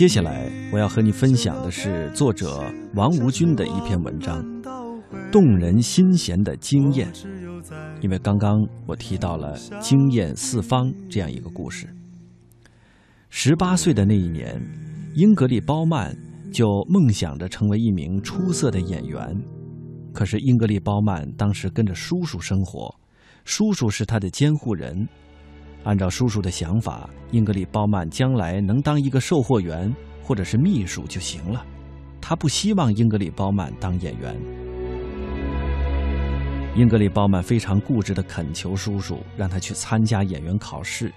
接下来我要和你分享的是作者王吴军的一篇文章，《动人心弦的经验》。因为刚刚我提到了惊艳四方这样一个故事。十八岁的那一年，英格丽·褒曼就梦想着成为一名出色的演员。可是英格丽·褒曼当时跟着叔叔生活，叔叔是他的监护人。按照叔叔的想法，英格里鲍曼将来能当一个售货员或者是秘书就行了。他不希望英格丽·褒曼当演员。英格丽·褒曼非常固执地恳求叔叔让他去参加演员考试，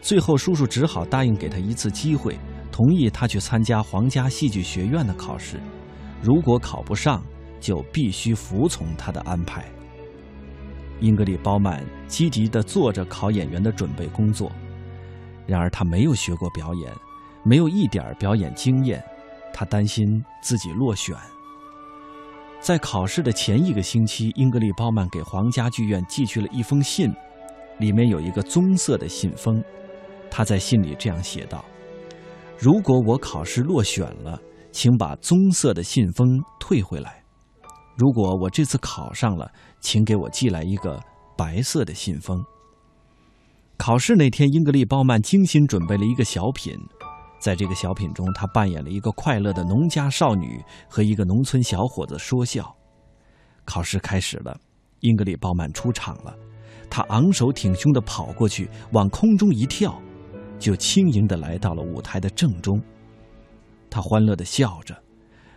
最后叔叔只好答应给他一次机会，同意他去参加皇家戏剧学院的考试。如果考不上，就必须服从他的安排。英格丽·褒曼积极地做着考演员的准备工作，然而他没有学过表演，没有一点表演经验，他担心自己落选。在考试的前一个星期，英格丽·褒曼给皇家剧院寄去了一封信，里面有一个棕色的信封。他在信里这样写道：“如果我考试落选了，请把棕色的信封退回来。”如果我这次考上了，请给我寄来一个白色的信封。考试那天，英格丽·褒曼精心准备了一个小品，在这个小品中，她扮演了一个快乐的农家少女和一个农村小伙子说笑。考试开始了，英格丽·褒曼出场了，她昂首挺胸地跑过去，往空中一跳，就轻盈地来到了舞台的正中。她欢乐地笑着。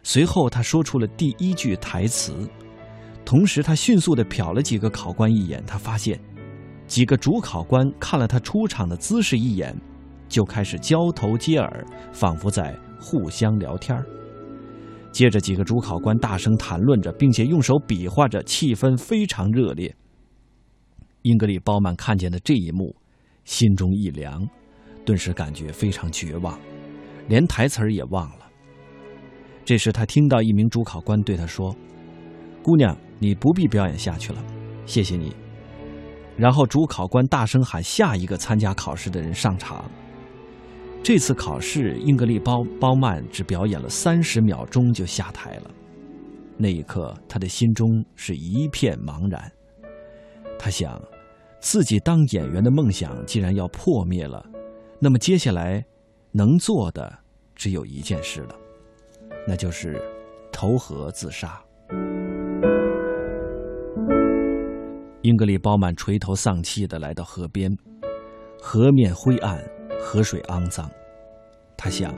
随后，他说出了第一句台词，同时他迅速地瞟了几个考官一眼。他发现，几个主考官看了他出场的姿势一眼，就开始交头接耳，仿佛在互相聊天接着，几个主考官大声谈论着，并且用手比划着，气氛非常热烈。英格里·褒曼看见的这一幕，心中一凉，顿时感觉非常绝望，连台词儿也忘了。这时，他听到一名主考官对他说：“姑娘，你不必表演下去了，谢谢你。”然后，主考官大声喊下一个参加考试的人上场。这次考试，英格丽·褒褒曼只表演了三十秒钟就下台了。那一刻，他的心中是一片茫然。他想，自己当演员的梦想既然要破灭了，那么接下来能做的只有一件事了。那就是投河自杀。英格丽·褒曼垂头丧气的来到河边，河面灰暗，河水肮脏。他想，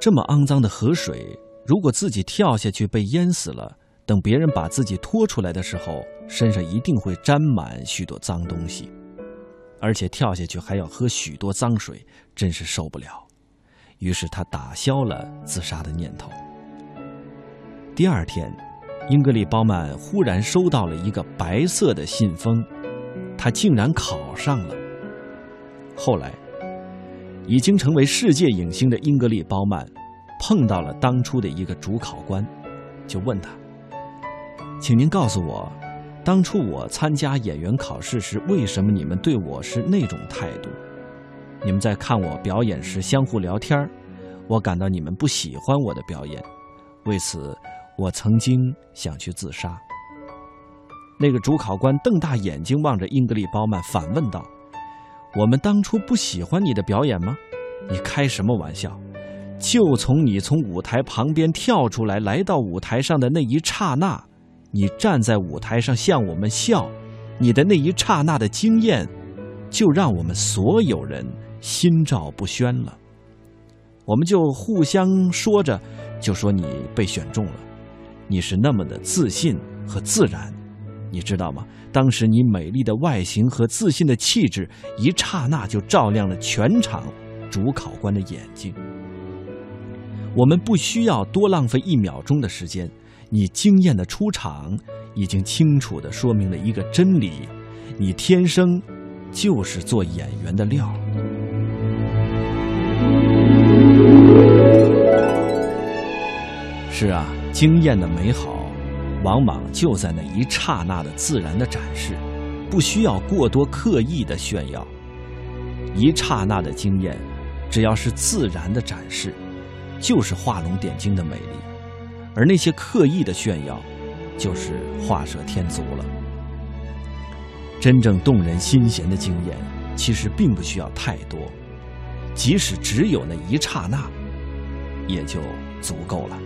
这么肮脏的河水，如果自己跳下去被淹死了，等别人把自己拖出来的时候，身上一定会沾满许多脏东西，而且跳下去还要喝许多脏水，真是受不了。于是他打消了自杀的念头。第二天，英格丽·褒曼忽然收到了一个白色的信封，他竟然考上了。后来，已经成为世界影星的英格丽·褒曼碰到了当初的一个主考官，就问他：“请您告诉我，当初我参加演员考试时，为什么你们对我是那种态度？”你们在看我表演时相互聊天我感到你们不喜欢我的表演，为此我曾经想去自杀。那个主考官瞪大眼睛望着英格丽·褒曼，反问道：“我们当初不喜欢你的表演吗？你开什么玩笑？就从你从舞台旁边跳出来，来到舞台上的那一刹那，你站在舞台上向我们笑，你的那一刹那的惊艳，就让我们所有人。”心照不宣了，我们就互相说着，就说你被选中了，你是那么的自信和自然，你知道吗？当时你美丽的外形和自信的气质，一刹那就照亮了全场主考官的眼睛。我们不需要多浪费一秒钟的时间，你惊艳的出场，已经清楚的说明了一个真理：你天生就是做演员的料。是啊，经验的美好，往往就在那一刹那的自然的展示，不需要过多刻意的炫耀。一刹那的经验，只要是自然的展示，就是画龙点睛的美丽，而那些刻意的炫耀，就是画蛇添足了。真正动人心弦的经验，其实并不需要太多，即使只有那一刹那，也就足够了。